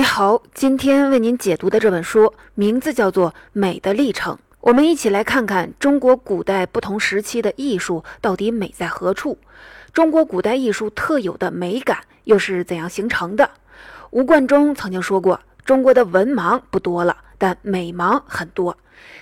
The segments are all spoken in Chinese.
你好，今天为您解读的这本书名字叫做《美的历程》。我们一起来看看中国古代不同时期的艺术到底美在何处，中国古代艺术特有的美感又是怎样形成的？吴冠中曾经说过：“中国的文盲不多了，但美盲很多。”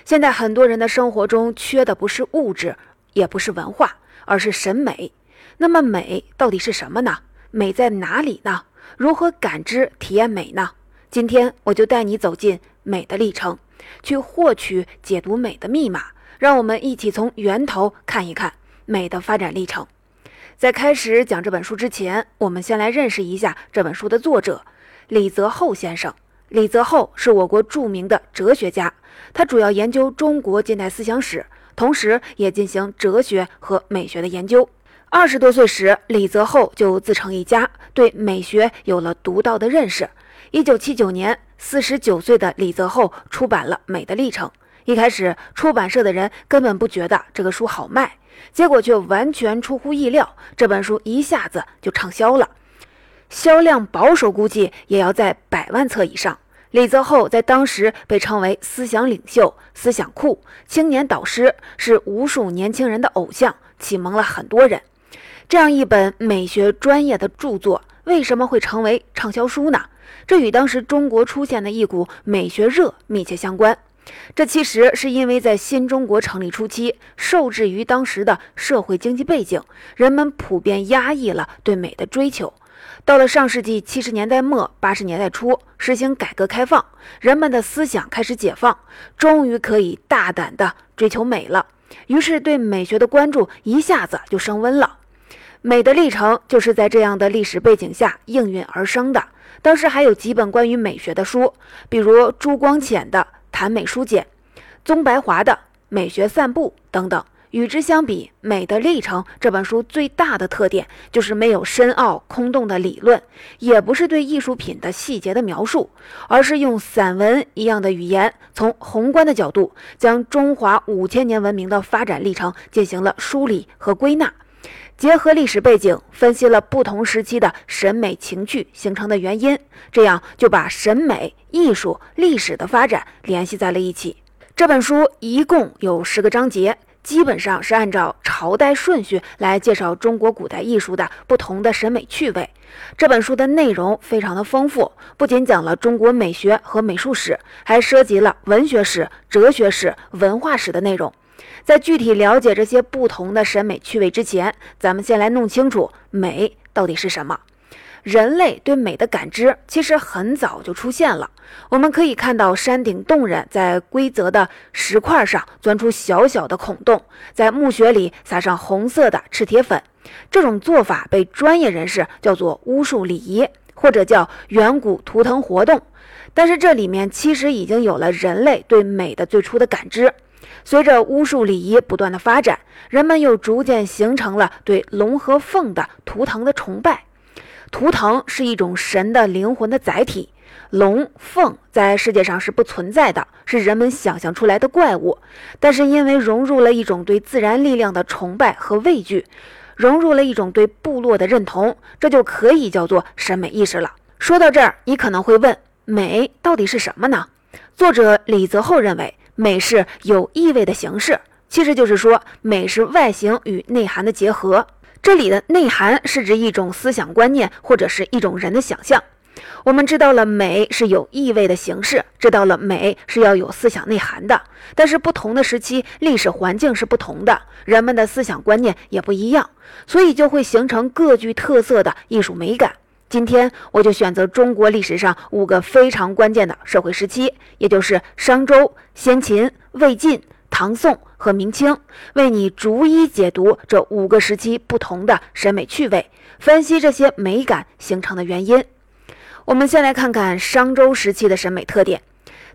现在很多人的生活中缺的不是物质，也不是文化，而是审美。那么美到底是什么呢？美在哪里呢？如何感知、体验美呢？今天我就带你走进美的历程，去获取解读美的密码。让我们一起从源头看一看美的发展历程。在开始讲这本书之前，我们先来认识一下这本书的作者李泽厚先生。李泽厚是我国著名的哲学家，他主要研究中国近代思想史，同时也进行哲学和美学的研究。二十多岁时，李泽厚就自成一家，对美学有了独到的认识。一九七九年，四十九岁的李泽厚出版了《美的历程》。一开始，出版社的人根本不觉得这个书好卖，结果却完全出乎意料，这本书一下子就畅销了，销量保守估计也要在百万册以上。李泽厚在当时被称为思想领袖、思想库、青年导师，是无数年轻人的偶像，启蒙了很多人。这样一本美学专业的著作，为什么会成为畅销书呢？这与当时中国出现的一股美学热密切相关。这其实是因为在新中国成立初期，受制于当时的社会经济背景，人们普遍压抑了对美的追求。到了上世纪七十年代末八十年代初，实行改革开放，人们的思想开始解放，终于可以大胆地追求美了。于是对美学的关注一下子就升温了。美的历程就是在这样的历史背景下应运而生的。当时还有几本关于美学的书，比如朱光潜的《谈美书简》，宗白华的《美学散步》等等。与之相比，《美的历程》这本书最大的特点就是没有深奥空洞的理论，也不是对艺术品的细节的描述，而是用散文一样的语言，从宏观的角度将中华五千年文明的发展历程进行了梳理和归纳。结合历史背景，分析了不同时期的审美情趣形成的原因，这样就把审美、艺术、历史的发展联系在了一起。这本书一共有十个章节，基本上是按照朝代顺序来介绍中国古代艺术的不同的审美趣味。这本书的内容非常的丰富，不仅讲了中国美学和美术史，还涉及了文学史、哲学史、文化史的内容。在具体了解这些不同的审美趣味之前，咱们先来弄清楚美到底是什么。人类对美的感知其实很早就出现了。我们可以看到山顶洞人在规则的石块上钻出小小的孔洞，在墓穴里撒上红色的赤铁粉。这种做法被专业人士叫做巫术礼仪，或者叫远古图腾活动。但是这里面其实已经有了人类对美的最初的感知。随着巫术礼仪不断的发展，人们又逐渐形成了对龙和凤的图腾的崇拜。图腾是一种神的灵魂的载体，龙凤在世界上是不存在的，是人们想象出来的怪物。但是因为融入了一种对自然力量的崇拜和畏惧，融入了一种对部落的认同，这就可以叫做审美意识了。说到这儿，你可能会问：美到底是什么呢？作者李泽厚认为。美是有意味的形式，其实就是说，美是外形与内涵的结合。这里的内涵是指一种思想观念或者是一种人的想象。我们知道了美是有意味的形式，知道了美是要有思想内涵的。但是不同的时期，历史环境是不同的，人们的思想观念也不一样，所以就会形成各具特色的艺术美感。今天我就选择中国历史上五个非常关键的社会时期，也就是商周、先秦、魏晋、唐宋和明清，为你逐一解读这五个时期不同的审美趣味，分析这些美感形成的原因。我们先来看看商周时期的审美特点。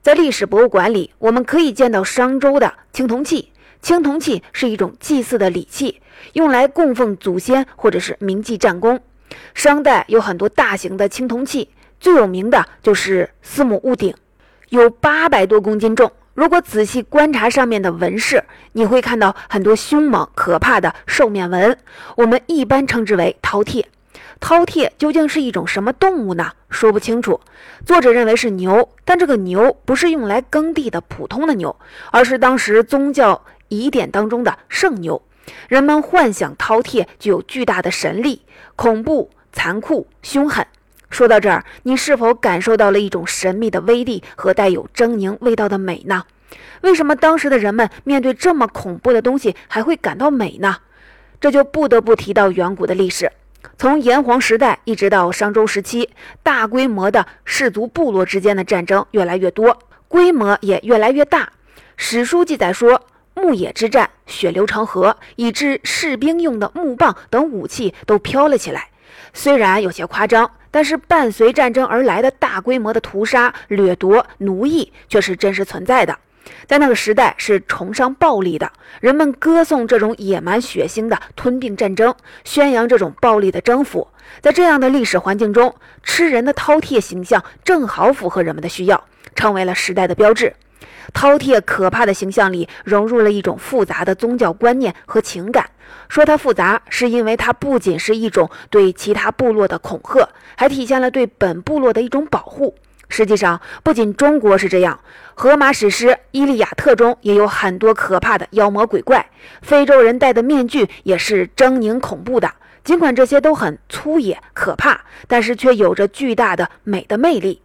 在历史博物馆里，我们可以见到商周的青铜器。青铜器是一种祭祀的礼器，用来供奉祖先或者是铭记战功。商代有很多大型的青铜器，最有名的就是司母戊鼎，有八百多公斤重。如果仔细观察上面的纹饰，你会看到很多凶猛可怕的兽面纹，我们一般称之为饕餮。饕餮究竟是一种什么动物呢？说不清楚。作者认为是牛，但这个牛不是用来耕地的普通的牛，而是当时宗教仪典当中的圣牛。人们幻想饕餮具有巨大的神力，恐怖、残酷、凶狠。说到这儿，你是否感受到了一种神秘的威力和带有狰狞味道的美呢？为什么当时的人们面对这么恐怖的东西还会感到美呢？这就不得不提到远古的历史。从炎黄时代一直到商周时期，大规模的氏族部落之间的战争越来越多，规模也越来越大。史书记载说，牧野之战，血流成河，以致士兵用的木棒等武器都飘了起来。虽然有些夸张，但是伴随战争而来的大规模的屠杀、掠夺、奴役却是真实存在的。在那个时代是崇尚暴力的，人们歌颂这种野蛮血腥的吞并战争，宣扬这种暴力的征服。在这样的历史环境中，吃人的饕餮形象正好符合人们的需要，成为了时代的标志。饕餮可怕的形象里融入了一种复杂的宗教观念和情感。说它复杂，是因为它不仅是一种对其他部落的恐吓，还体现了对本部落的一种保护。实际上，不仅中国是这样，荷马史诗《伊利亚特》中也有很多可怕的妖魔鬼怪。非洲人戴的面具也是狰狞恐怖的。尽管这些都很粗野可怕，但是却有着巨大的美的魅力。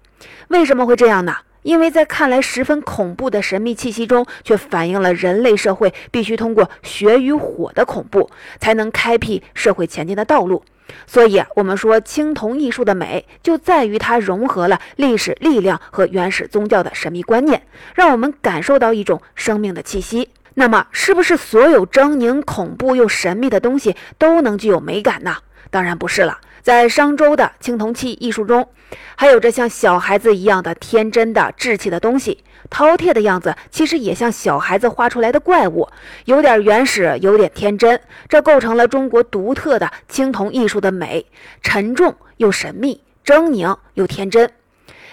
为什么会这样呢？因为在看来十分恐怖的神秘气息中，却反映了人类社会必须通过血与火的恐怖，才能开辟社会前进的道路。所以，我们说青铜艺术的美，就在于它融合了历史力量和原始宗教的神秘观念，让我们感受到一种生命的气息。那么，是不是所有狰狞、恐怖又神秘的东西都能具有美感呢？当然不是了。在商周的青铜器艺术中，还有着像小孩子一样的天真的稚气的东西。饕餮的样子其实也像小孩子画出来的怪物，有点原始，有点天真，这构成了中国独特的青铜艺术的美：沉重又神秘，狰狞又天真。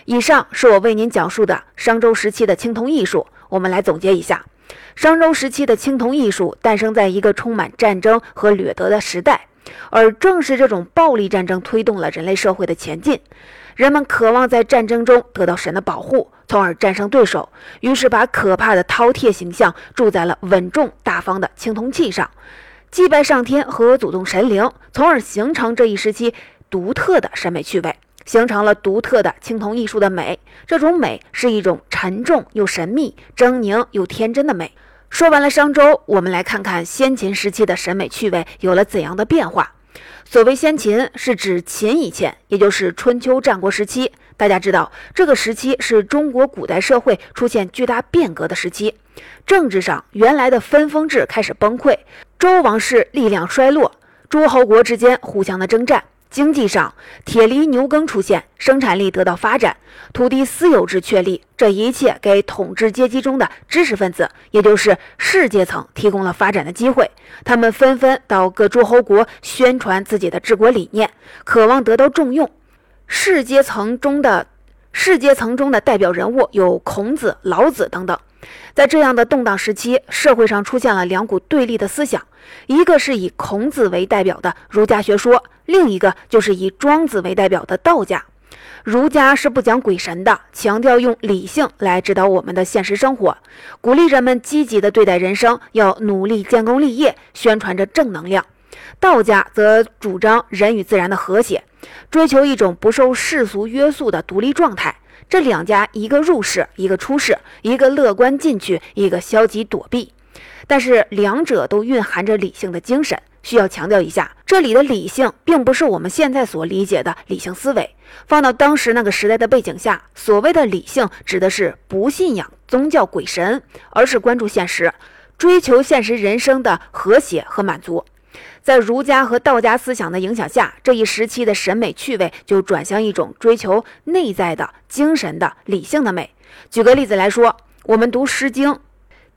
以上是我为您讲述的商周时期的青铜艺术。我们来总结一下：商周时期的青铜艺术诞生在一个充满战争和掠夺的时代。而正是这种暴力战争推动了人类社会的前进，人们渴望在战争中得到神的保护，从而战胜对手，于是把可怕的饕餮形象铸在了稳重大方的青铜器上，祭拜上天和祖宗神灵，从而形成这一时期独特的审美趣味，形成了独特的青铜艺术的美。这种美是一种沉重又神秘、狰狞又天真的美。说完了商周，我们来看看先秦时期的审美趣味有了怎样的变化。所谓先秦，是指秦以前，也就是春秋战国时期。大家知道，这个时期是中国古代社会出现巨大变革的时期。政治上，原来的分封制开始崩溃，周王室力量衰落，诸侯国之间互相的征战。经济上，铁犁牛耕出现，生产力得到发展，土地私有制确立，这一切给统治阶级中的知识分子，也就是士阶层提供了发展的机会。他们纷纷到各诸侯国宣传自己的治国理念，渴望得到重用。士阶层中的士阶层中的代表人物有孔子、老子等等。在这样的动荡时期，社会上出现了两股对立的思想，一个是以孔子为代表的儒家学说，另一个就是以庄子为代表的道家。儒家是不讲鬼神的，强调用理性来指导我们的现实生活，鼓励人们积极的对待人生，要努力建功立业，宣传着正能量。道家则主张人与自然的和谐，追求一种不受世俗约束的独立状态。这两家，一个入世，一个出世，一个乐观进取，一个消极躲避，但是两者都蕴含着理性的精神。需要强调一下，这里的理性并不是我们现在所理解的理性思维。放到当时那个时代的背景下，所谓的理性指的是不信仰宗教鬼神，而是关注现实，追求现实人生的和谐和满足。在儒家和道家思想的影响下，这一时期的审美趣味就转向一种追求内在的精神的理性的美。举个例子来说，我们读《诗经》：“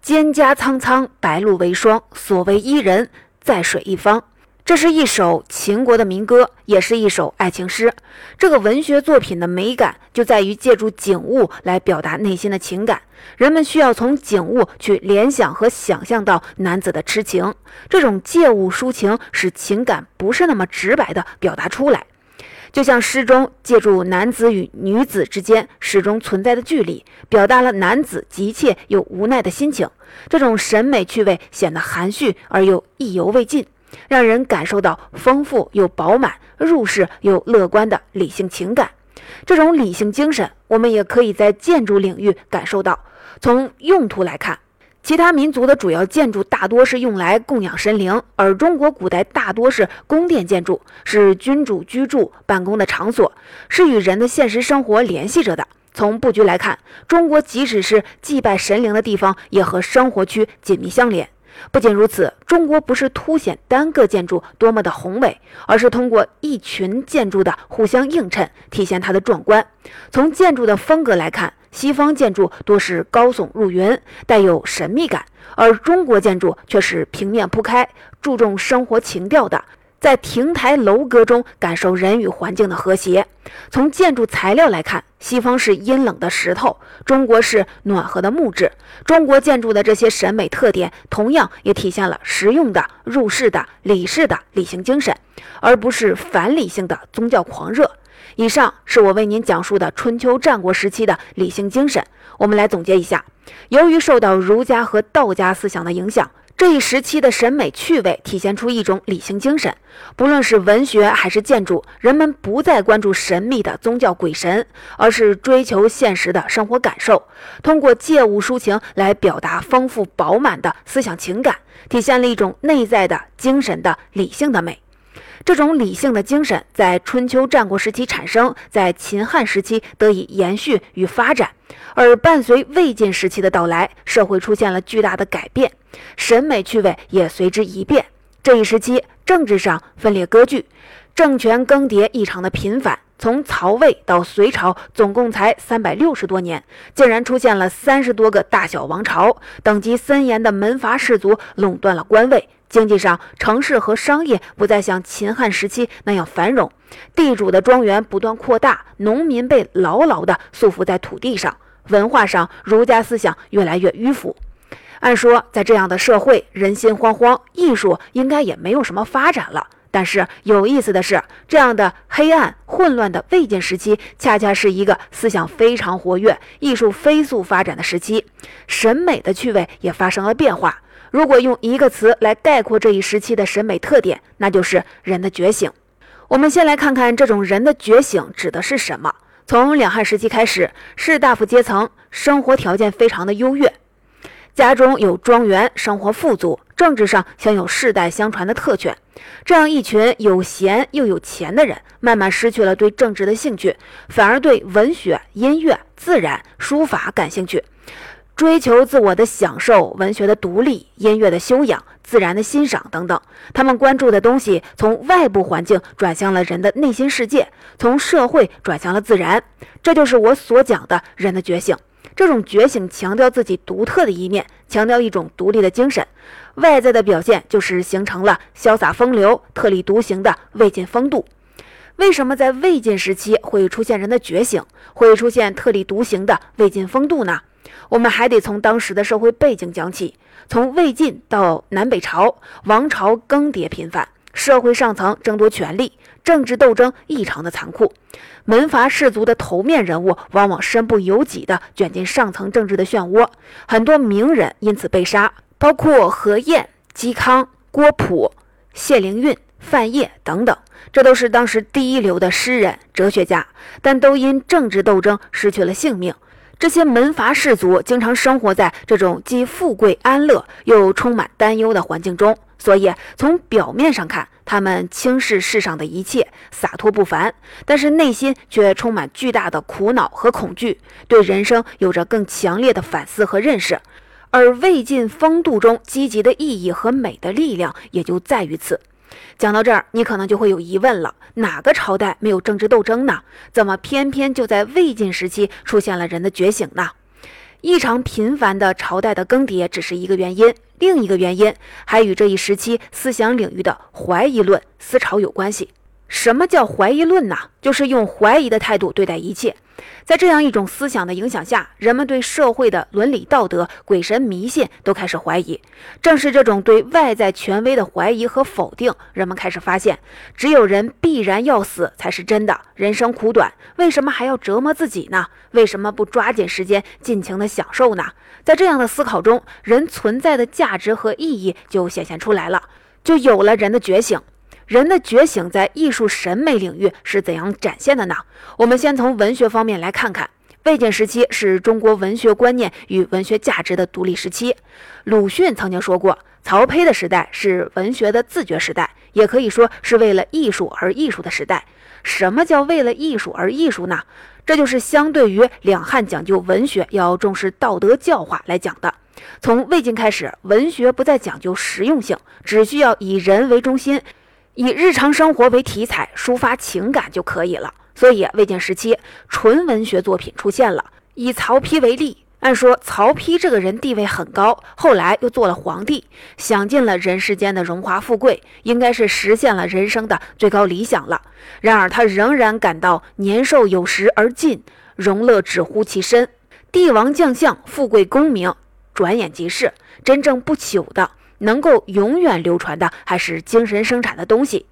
蒹葭苍苍，白露为霜。所谓伊人，在水一方。”这是一首秦国的民歌，也是一首爱情诗。这个文学作品的美感就在于借助景物来表达内心的情感。人们需要从景物去联想和想象到男子的痴情。这种借物抒情，使情感不是那么直白的表达出来。就像诗中借助男子与女子之间始终存在的距离，表达了男子急切又无奈的心情。这种审美趣味显得含蓄而又意犹未尽，让人感受到丰富又饱满、入世又乐观的理性情感。这种理性精神，我们也可以在建筑领域感受到。从用途来看，其他民族的主要建筑大多是用来供养神灵，而中国古代大多是宫殿建筑，是君主居住、办公的场所，是与人的现实生活联系着的。从布局来看，中国即使是祭拜神灵的地方，也和生活区紧密相连。不仅如此，中国不是凸显单个建筑多么的宏伟，而是通过一群建筑的互相映衬，体现它的壮观。从建筑的风格来看，西方建筑多是高耸入云，带有神秘感，而中国建筑却是平面铺开，注重生活情调的。在亭台楼阁中感受人与环境的和谐。从建筑材料来看，西方是阴冷的石头，中国是暖和的木质。中国建筑的这些审美特点，同样也体现了实用的、入世的、理性的理性精神，而不是反理性的宗教狂热。以上是我为您讲述的春秋战国时期的理性精神。我们来总结一下：由于受到儒家和道家思想的影响。这一时期的审美趣味体现出一种理性精神，不论是文学还是建筑，人们不再关注神秘的宗教鬼神，而是追求现实的生活感受，通过借物抒情来表达丰富饱满的思想情感，体现了一种内在的精神的理性的美。这种理性的精神在春秋战国时期产生，在秦汉时期得以延续与发展，而伴随魏晋时期的到来，社会出现了巨大的改变，审美趣味也随之一变。这一时期政治上分裂割据，政权更迭异常的频繁。从曹魏到隋朝，总共才三百六十多年，竟然出现了三十多个大小王朝，等级森严的门阀士族垄断了官位。经济上，城市和商业不再像秦汉时期那样繁荣，地主的庄园不断扩大，农民被牢牢地束缚在土地上。文化上，儒家思想越来越迂腐。按说，在这样的社会，人心惶惶，艺术应该也没有什么发展了。但是有意思的是，这样的黑暗混乱的魏晋时期，恰恰是一个思想非常活跃、艺术飞速发展的时期，审美的趣味也发生了变化。如果用一个词来概括这一时期的审美特点，那就是人的觉醒。我们先来看看这种人的觉醒指的是什么。从两汉时期开始，士大夫阶层生活条件非常的优越，家中有庄园，生活富足，政治上享有世代相传的特权。这样一群有闲又有钱的人，慢慢失去了对政治的兴趣，反而对文学、音乐、自然、书法感兴趣。追求自我的享受、文学的独立、音乐的修养、自然的欣赏等等，他们关注的东西从外部环境转向了人的内心世界，从社会转向了自然。这就是我所讲的人的觉醒。这种觉醒强调自己独特的一面，强调一种独立的精神。外在的表现就是形成了潇洒风流、特立独行的魏晋风度。为什么在魏晋时期会出现人的觉醒，会出现特立独行的魏晋风度呢？我们还得从当时的社会背景讲起。从魏晋到南北朝，王朝更迭频繁，社会上层争夺权力，政治斗争异常的残酷。门阀士族的头面人物往往身不由己地卷进上层政治的漩涡，很多名人因此被杀，包括何晏、嵇康、郭璞、谢灵运、范晔等等。这都是当时第一流的诗人、哲学家，但都因政治斗争失去了性命。这些门阀士族经常生活在这种既富贵安乐又充满担忧的环境中，所以从表面上看，他们轻视世上的一切，洒脱不凡，但是内心却充满巨大的苦恼和恐惧，对人生有着更强烈的反思和认识。而魏晋风度中积极的意义和美的力量，也就在于此。讲到这儿，你可能就会有疑问了：哪个朝代没有政治斗争呢？怎么偏偏就在魏晋时期出现了人的觉醒呢？异常频繁的朝代的更迭只是一个原因，另一个原因还与这一时期思想领域的怀疑论思潮有关系。什么叫怀疑论呢？就是用怀疑的态度对待一切。在这样一种思想的影响下，人们对社会的伦理道德、鬼神迷信都开始怀疑。正是这种对外在权威的怀疑和否定，人们开始发现，只有人必然要死才是真的。人生苦短，为什么还要折磨自己呢？为什么不抓紧时间尽情的享受呢？在这样的思考中，人存在的价值和意义就显现出来了，就有了人的觉醒。人的觉醒在艺术审美领域是怎样展现的呢？我们先从文学方面来看看。魏晋时期是中国文学观念与文学价值的独立时期。鲁迅曾经说过，曹丕的时代是文学的自觉时代，也可以说是为了艺术而艺术的时代。什么叫为了艺术而艺术呢？这就是相对于两汉讲究文学要重视道德教化来讲的。从魏晋开始，文学不再讲究实用性，只需要以人为中心。以日常生活为题材，抒发情感就可以了。所以，魏晋时期纯文学作品出现了。以曹丕为例，按说曹丕这个人地位很高，后来又做了皇帝，享尽了人世间的荣华富贵，应该是实现了人生的最高理想了。然而，他仍然感到年寿有时而尽，荣乐只乎其身。帝王将相、富贵功名，转眼即逝，真正不朽的。能够永远流传的还是精神生产的东西。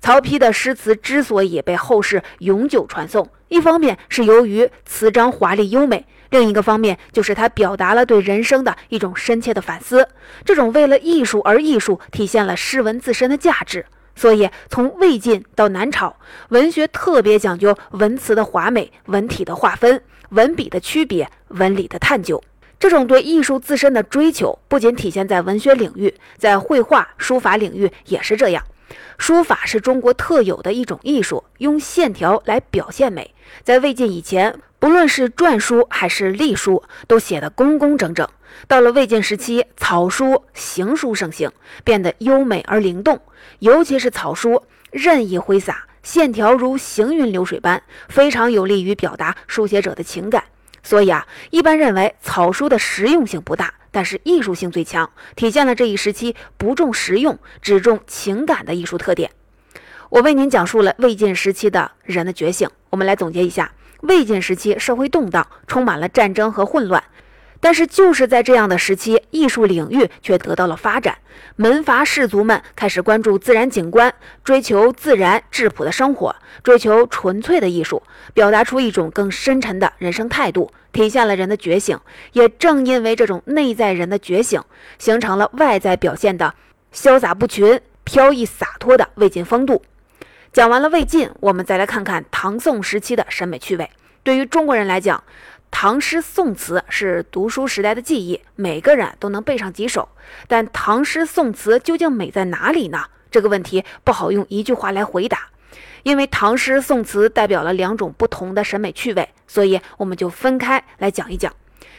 曹丕的诗词之所以被后世永久传颂，一方面是由于词章华丽优美，另一个方面就是他表达了对人生的一种深切的反思。这种为了艺术而艺术，体现了诗文自身的价值。所以，从魏晋到南朝，文学特别讲究文词的华美、文体的划分、文笔的区别、文理的探究。这种对艺术自身的追求，不仅体现在文学领域，在绘画、书法领域也是这样。书法是中国特有的一种艺术，用线条来表现美。在魏晋以前，不论是篆书还是隶书，都写得工工整整。到了魏晋时期，草书、行书盛行，变得优美而灵动。尤其是草书，任意挥洒，线条如行云流水般，非常有利于表达书写者的情感。所以啊，一般认为草书的实用性不大，但是艺术性最强，体现了这一时期不重实用、只重情感的艺术特点。我为您讲述了魏晋时期的人的觉醒。我们来总结一下：魏晋时期社会动荡，充满了战争和混乱。但是就是在这样的时期，艺术领域却得到了发展。门阀士族们开始关注自然景观，追求自然质朴的生活，追求纯粹的艺术，表达出一种更深沉的人生态度，体现了人的觉醒。也正因为这种内在人的觉醒，形成了外在表现的潇洒不群、飘逸洒脱的魏晋风度。讲完了魏晋，我们再来看看唐宋时期的审美趣味。对于中国人来讲，唐诗宋词是读书时代的记忆，每个人都能背上几首。但唐诗宋词究竟美在哪里呢？这个问题不好用一句话来回答，因为唐诗宋词代表了两种不同的审美趣味，所以我们就分开来讲一讲。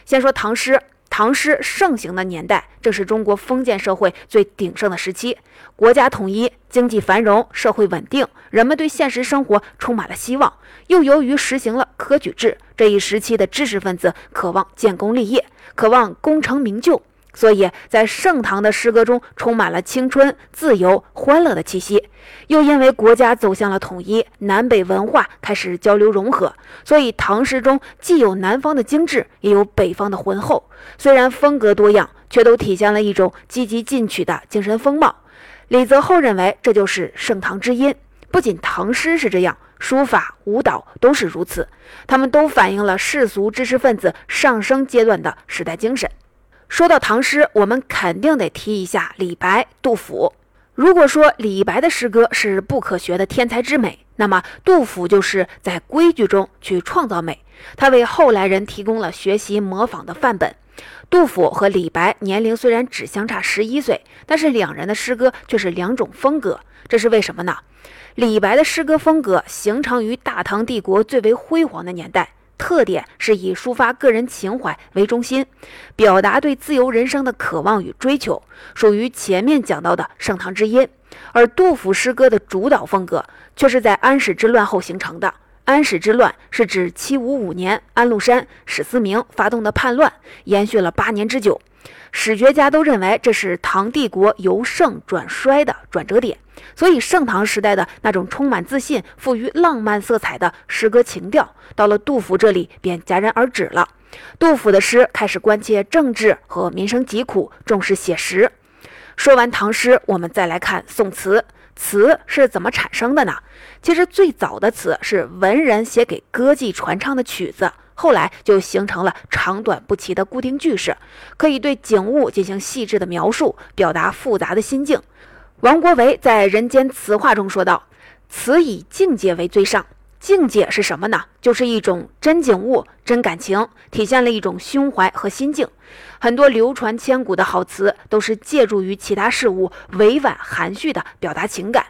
先说唐诗。唐诗盛行的年代，正是中国封建社会最鼎盛的时期，国家统一，经济繁荣，社会稳定，人们对现实生活充满了希望。又由于实行了科举制，这一时期的知识分子渴望建功立业，渴望功成名就。所以在盛唐的诗歌中充满了青春、自由、欢乐的气息。又因为国家走向了统一，南北文化开始交流融合，所以唐诗中既有南方的精致，也有北方的浑厚。虽然风格多样，却都体现了一种积极进取的精神风貌。李泽厚认为，这就是盛唐之音。不仅唐诗是这样，书法、舞蹈都是如此，他们都反映了世俗知识分子上升阶段的时代精神。说到唐诗，我们肯定得提一下李白、杜甫。如果说李白的诗歌是不可学的天才之美，那么杜甫就是在规矩中去创造美，他为后来人提供了学习模仿的范本。杜甫和李白年龄虽然只相差十一岁，但是两人的诗歌却是两种风格，这是为什么呢？李白的诗歌风格形成于大唐帝国最为辉煌的年代。特点是以抒发个人情怀为中心，表达对自由人生的渴望与追求，属于前面讲到的盛唐之音。而杜甫诗歌的主导风格却是在安史之乱后形成的。安史之乱是指七五五年安禄山、史思明发动的叛乱，延续了八年之久。史学家都认为这是唐帝国由盛转衰的转折点，所以盛唐时代的那种充满自信、富于浪漫色彩的诗歌情调，到了杜甫这里便戛然而止了。杜甫的诗开始关切政治和民生疾苦，重视写实。说完唐诗，我们再来看宋词。词是怎么产生的呢？其实最早的词是文人写给歌妓传唱的曲子，后来就形成了长短不齐的固定句式，可以对景物进行细致的描述，表达复杂的心境。王国维在《人间词话》中说道：“词以境界为最上。”境界是什么呢？就是一种真景物、真感情，体现了一种胸怀和心境。很多流传千古的好词，都是借助于其他事物，委婉含蓄地表达情感。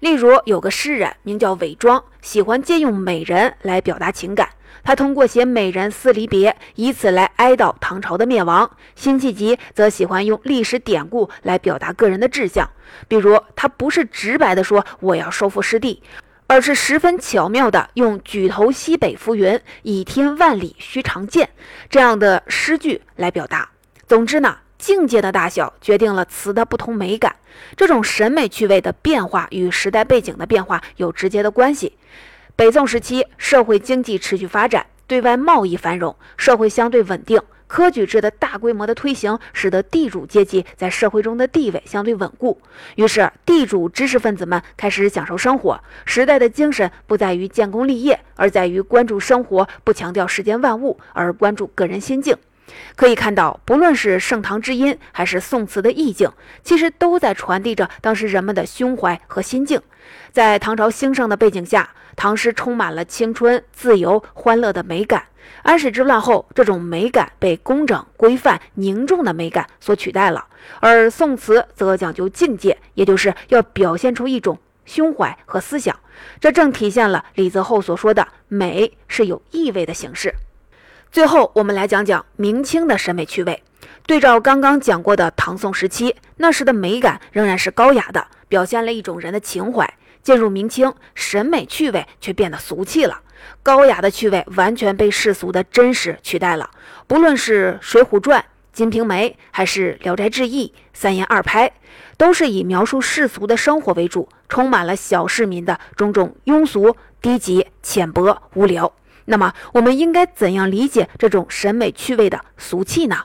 例如，有个诗人名叫韦庄，喜欢借用美人来表达情感。他通过写美人思离别，以此来哀悼唐朝的灭亡。辛弃疾则喜欢用历史典故来表达个人的志向。比如，他不是直白地说“我要收复失地”。而是十分巧妙地用“举头西北浮云，倚天万里须长剑”这样的诗句来表达。总之呢，境界的大小决定了词的不同美感。这种审美趣味的变化与时代背景的变化有直接的关系。北宋时期，社会经济持续发展，对外贸易繁荣，社会相对稳定。科举制的大规模的推行，使得地主阶级在社会中的地位相对稳固。于是，地主知识分子们开始享受生活。时代的精神不在于建功立业，而在于关注生活，不强调世间万物，而关注个人心境。可以看到，不论是盛唐之音，还是宋词的意境，其实都在传递着当时人们的胸怀和心境。在唐朝兴盛的背景下，唐诗充满了青春、自由、欢乐的美感。安史之乱后，这种美感被工整、规范、凝重的美感所取代了，而宋词则讲究境界，也就是要表现出一种胸怀和思想。这正体现了李泽厚所说的“美是有意味的形式”。最后，我们来讲讲明清的审美趣味。对照刚刚讲过的唐宋时期，那时的美感仍然是高雅的，表现了一种人的情怀。进入明清，审美趣味却变得俗气了。高雅的趣味完全被世俗的真实取代了。不论是《水浒传》《金瓶梅》，还是《聊斋志异》《三言二拍》，都是以描述世俗的生活为主，充满了小市民的种种庸俗、低级、浅薄、无聊。那么，我们应该怎样理解这种审美趣味的俗气呢？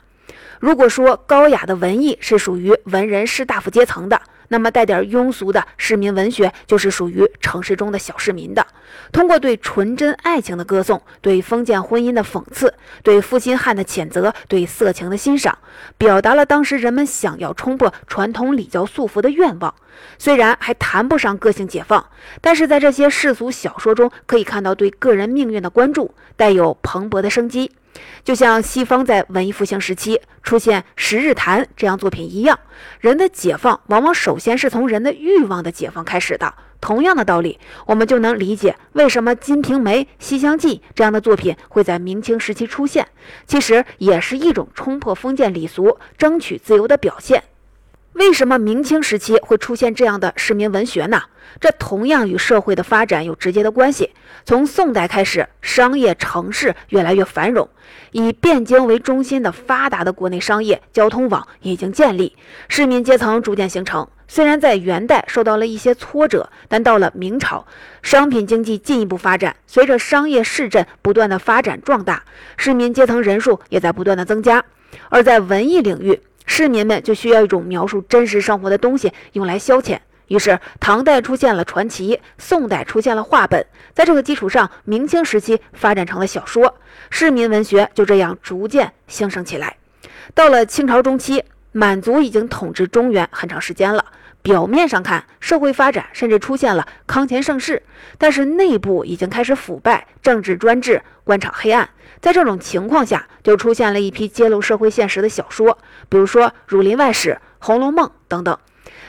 如果说高雅的文艺是属于文人士大夫阶层的，那么带点庸俗的市民文学就是属于城市中的小市民的。通过对纯真爱情的歌颂，对封建婚姻的讽刺，对负心汉的谴责，对色情的欣赏，表达了当时人们想要冲破传统礼教束缚的愿望。虽然还谈不上个性解放，但是在这些世俗小说中，可以看到对个人命运的关注，带有蓬勃的生机。就像西方在文艺复兴时期出现《十日谈》这样作品一样，人的解放往往首先是从人的欲望的解放开始的。同样的道理，我们就能理解为什么《金瓶梅》《西厢记》这样的作品会在明清时期出现，其实也是一种冲破封建礼俗、争取自由的表现。为什么明清时期会出现这样的市民文学呢？这同样与社会的发展有直接的关系。从宋代开始，商业城市越来越繁荣，以汴京为中心的发达的国内商业交通网已经建立，市民阶层逐渐形成。虽然在元代受到了一些挫折，但到了明朝，商品经济进一步发展，随着商业市镇不断的发展壮大，市民阶层人数也在不断的增加。而在文艺领域，市民们就需要一种描述真实生活的东西用来消遣，于是唐代出现了传奇，宋代出现了话本，在这个基础上，明清时期发展成了小说，市民文学就这样逐渐兴盛起来。到了清朝中期，满族已经统治中原很长时间了，表面上看社会发展甚至出现了康乾盛世，但是内部已经开始腐败，政治专制，官场黑暗。在这种情况下，就出现了一批揭露社会现实的小说，比如说《儒林外史》《红楼梦》等等。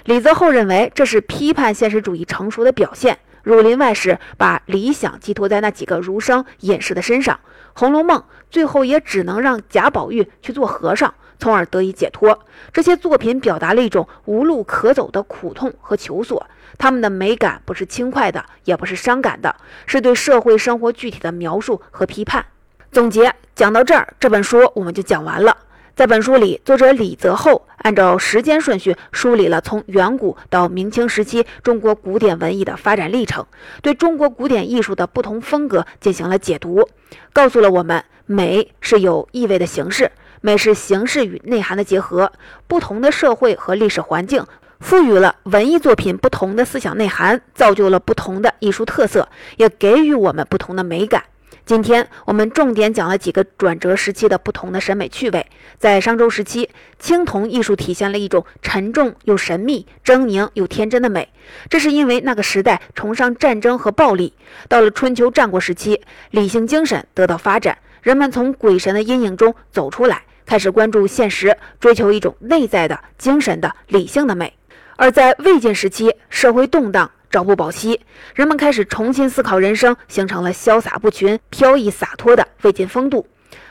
李泽厚认为，这是批判现实主义成熟的表现。《儒林外史》把理想寄托在那几个儒生隐士的身上，《红楼梦》最后也只能让贾宝玉去做和尚，从而得以解脱。这些作品表达了一种无路可走的苦痛和求索，他们的美感不是轻快的，也不是伤感的，是对社会生活具体的描述和批判。总结讲到这儿，这本书我们就讲完了。在本书里，作者李泽厚按照时间顺序梳理了从远古到明清时期中国古典文艺的发展历程，对中国古典艺术的不同风格进行了解读，告诉了我们美是有意味的形式，美是形式与内涵的结合。不同的社会和历史环境赋予了文艺作品不同的思想内涵，造就了不同的艺术特色，也给予我们不同的美感。今天我们重点讲了几个转折时期的不同的审美趣味。在商周时期，青铜艺术体现了一种沉重又神秘、狰狞又天真的美，这是因为那个时代崇尚战争和暴力。到了春秋战国时期，理性精神得到发展，人们从鬼神的阴影中走出来，开始关注现实，追求一种内在的精神的理性的美。而在魏晋时期，社会动荡。朝不保夕，人们开始重新思考人生，形成了潇洒不群、飘逸洒脱的魏晋风度。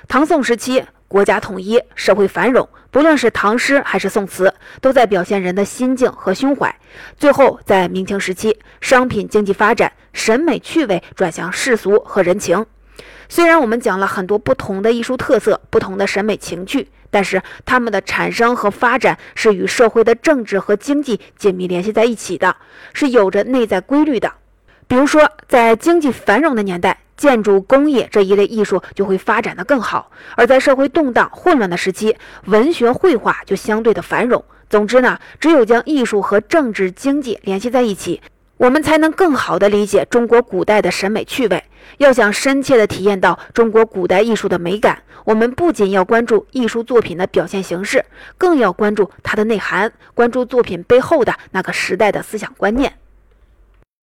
唐宋时期，国家统一，社会繁荣，不论是唐诗还是宋词，都在表现人的心境和胸怀。最后，在明清时期，商品经济发展，审美趣味转向世俗和人情。虽然我们讲了很多不同的艺术特色、不同的审美情趣，但是它们的产生和发展是与社会的政治和经济紧密联系在一起的，是有着内在规律的。比如说，在经济繁荣的年代，建筑工业这一类艺术就会发展的更好；而在社会动荡混乱的时期，文学绘画就相对的繁荣。总之呢，只有将艺术和政治经济联系在一起。我们才能更好地理解中国古代的审美趣味。要想深切地体验到中国古代艺术的美感，我们不仅要关注艺术作品的表现形式，更要关注它的内涵，关注作品背后的那个时代的思想观念。